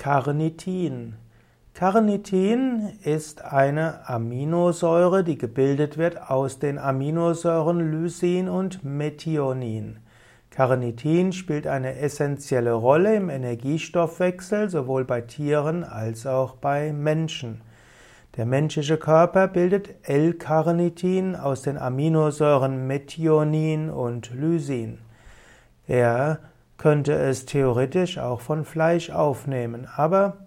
Carnitin. Carnitin ist eine Aminosäure, die gebildet wird aus den Aminosäuren Lysin und Methionin. Carnitin spielt eine essentielle Rolle im Energiestoffwechsel, sowohl bei Tieren als auch bei Menschen. Der menschliche Körper bildet L-Carnitin aus den Aminosäuren Methionin und Lysin. Er könnte es theoretisch auch von Fleisch aufnehmen, aber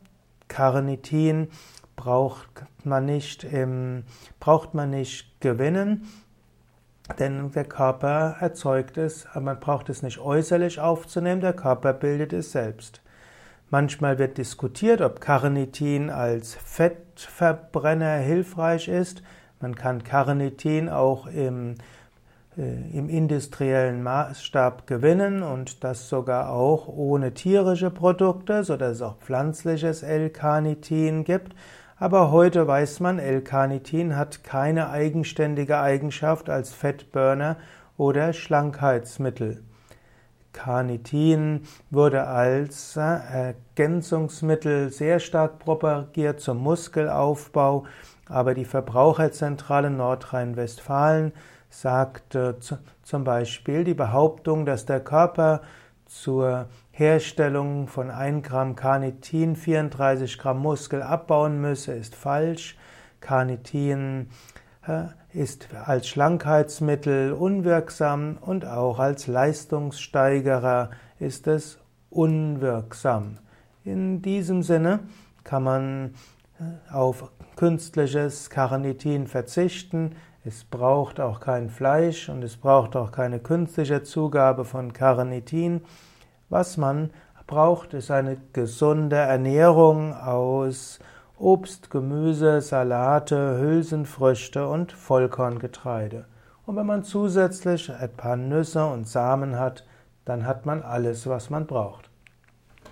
Carnitin braucht man nicht, im, braucht man nicht gewinnen, denn der Körper erzeugt es, aber man braucht es nicht äußerlich aufzunehmen, der Körper bildet es selbst. Manchmal wird diskutiert, ob Carnitin als Fettverbrenner hilfreich ist. Man kann Carnitin auch im im industriellen Maßstab gewinnen und das sogar auch ohne tierische Produkte, so dass es auch pflanzliches L-Carnitin gibt. Aber heute weiß man, L-Carnitin hat keine eigenständige Eigenschaft als Fettburner oder Schlankheitsmittel. Carnitin wurde als äh, Ergänzungsmittel sehr stark propagiert zum Muskelaufbau, aber die Verbraucherzentrale Nordrhein-Westfalen sagt zum Beispiel die Behauptung, dass der Körper zur Herstellung von 1 Gramm Carnitin 34 Gramm Muskel abbauen müsse, ist falsch. Carnitin äh, ist als Schlankheitsmittel unwirksam und auch als Leistungssteigerer ist es unwirksam. In diesem Sinne kann man äh, auf künstliches Carnitin verzichten. Es braucht auch kein Fleisch und es braucht auch keine künstliche Zugabe von Carnitin. Was man braucht, ist eine gesunde Ernährung aus Obst, Gemüse, Salate, Hülsenfrüchte und Vollkorngetreide. Und wenn man zusätzlich ein paar Nüsse und Samen hat, dann hat man alles, was man braucht.